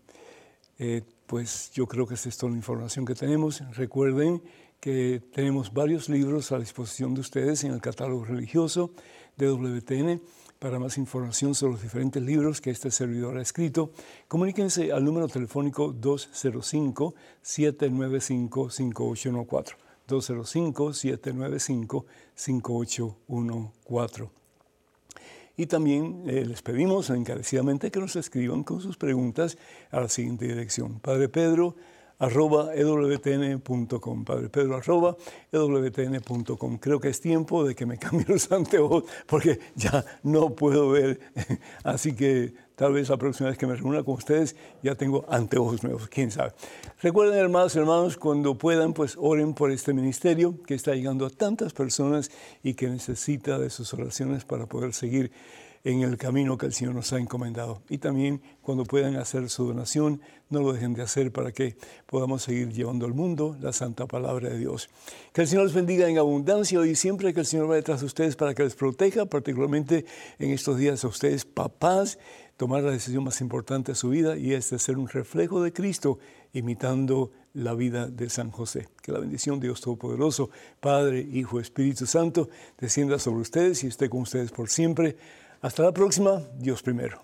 Eh, pues yo creo que esa es toda la información que tenemos. Recuerden que tenemos varios libros a disposición de ustedes en el catálogo religioso de para más información sobre los diferentes libros que este servidor ha escrito, comuníquense al número telefónico 205-795-5814. 205-795-5814. Y también eh, les pedimos encarecidamente que nos escriban con sus preguntas a la siguiente dirección. Padre Pedro, arroba ewtn.com, Padre Pedro arroba ewtn.com. Creo que es tiempo de que me [laughs] cambie los anteojos porque ya no puedo ver. [laughs] Así que tal vez la próxima vez que me reúna con ustedes ya tengo anteojos nuevos, quién sabe. Recuerden, hermanos y hermanos, cuando puedan, pues oren por este ministerio que está llegando a tantas personas y que necesita de sus oraciones para poder seguir en el camino que el Señor nos ha encomendado. Y también cuando puedan hacer su donación, no lo dejen de hacer para que podamos seguir llevando al mundo la santa palabra de Dios. Que el Señor los bendiga en abundancia y siempre, que el Señor vaya detrás de ustedes para que les proteja, particularmente en estos días a ustedes, papás, tomar la decisión más importante de su vida y es de ser un reflejo de Cristo imitando la vida de San José. Que la bendición de Dios Todopoderoso, Padre, Hijo, Espíritu Santo, descienda sobre ustedes y esté con ustedes por siempre. Hasta la próxima, Dios primero.